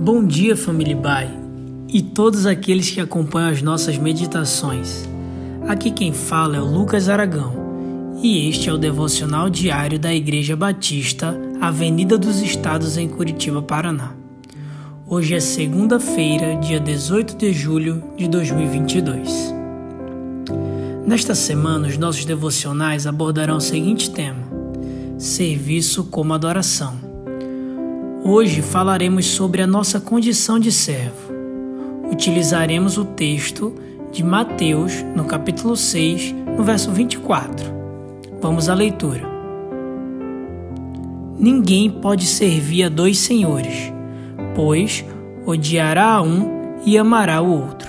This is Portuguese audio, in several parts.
Bom dia, família Bai, e todos aqueles que acompanham as nossas meditações. Aqui quem fala é o Lucas Aragão, e este é o devocional diário da Igreja Batista, Avenida dos Estados, em Curitiba, Paraná. Hoje é segunda-feira, dia 18 de julho de 2022. Nesta semana, os nossos devocionais abordarão o seguinte tema: Serviço como adoração. Hoje falaremos sobre a nossa condição de servo. Utilizaremos o texto de Mateus, no capítulo 6, no verso 24. Vamos à leitura. Ninguém pode servir a dois senhores, pois odiará a um e amará o outro,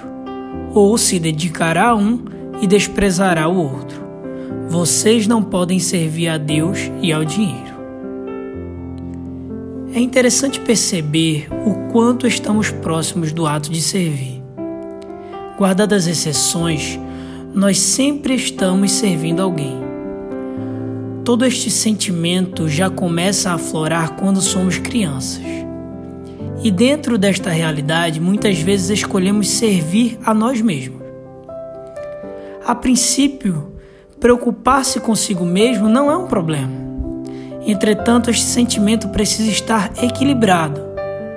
ou se dedicará a um e desprezará o outro. Vocês não podem servir a Deus e ao dinheiro. É interessante perceber o quanto estamos próximos do ato de servir. Guardadas as exceções, nós sempre estamos servindo alguém. Todo este sentimento já começa a aflorar quando somos crianças. E dentro desta realidade, muitas vezes escolhemos servir a nós mesmos. A princípio, preocupar-se consigo mesmo não é um problema. Entretanto, este sentimento precisa estar equilibrado,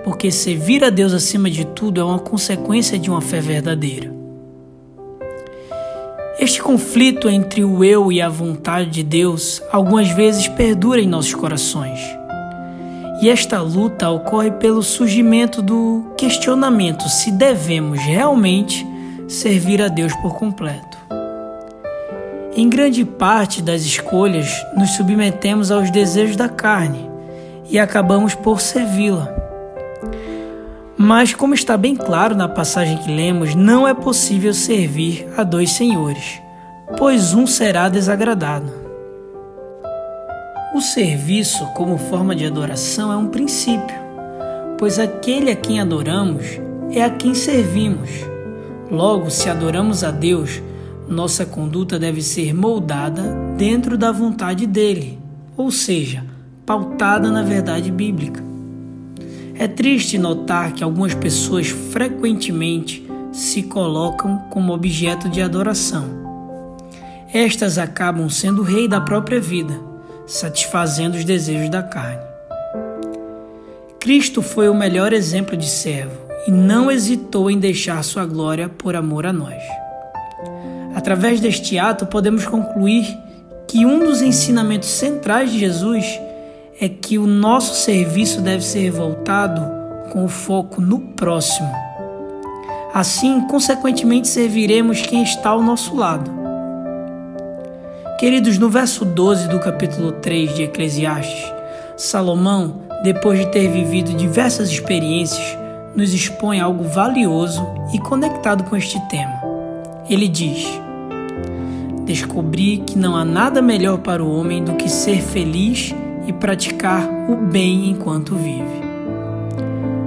porque servir a Deus acima de tudo é uma consequência de uma fé verdadeira. Este conflito entre o eu e a vontade de Deus algumas vezes perdura em nossos corações. E esta luta ocorre pelo surgimento do questionamento se devemos realmente servir a Deus por completo. Em grande parte das escolhas, nos submetemos aos desejos da carne e acabamos por servi-la. Mas, como está bem claro na passagem que lemos, não é possível servir a dois senhores, pois um será desagradado. O serviço, como forma de adoração, é um princípio, pois aquele a quem adoramos é a quem servimos. Logo, se adoramos a Deus, nossa conduta deve ser moldada dentro da vontade dele, ou seja, pautada na verdade bíblica. É triste notar que algumas pessoas frequentemente se colocam como objeto de adoração. Estas acabam sendo o rei da própria vida, satisfazendo os desejos da carne. Cristo foi o melhor exemplo de servo e não hesitou em deixar sua glória por amor a nós. Através deste ato, podemos concluir que um dos ensinamentos centrais de Jesus é que o nosso serviço deve ser voltado com o foco no próximo. Assim, consequentemente, serviremos quem está ao nosso lado. Queridos, no verso 12 do capítulo 3 de Eclesiastes, Salomão, depois de ter vivido diversas experiências, nos expõe algo valioso e conectado com este tema. Ele diz: Descobri que não há nada melhor para o homem do que ser feliz e praticar o bem enquanto vive.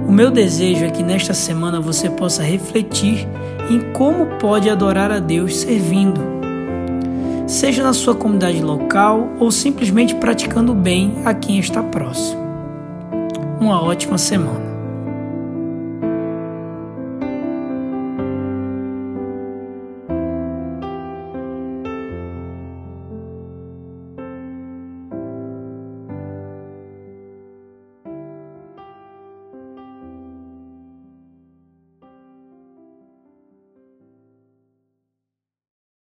O meu desejo é que nesta semana você possa refletir em como pode adorar a Deus servindo, seja na sua comunidade local ou simplesmente praticando o bem a quem está próximo. Uma ótima semana.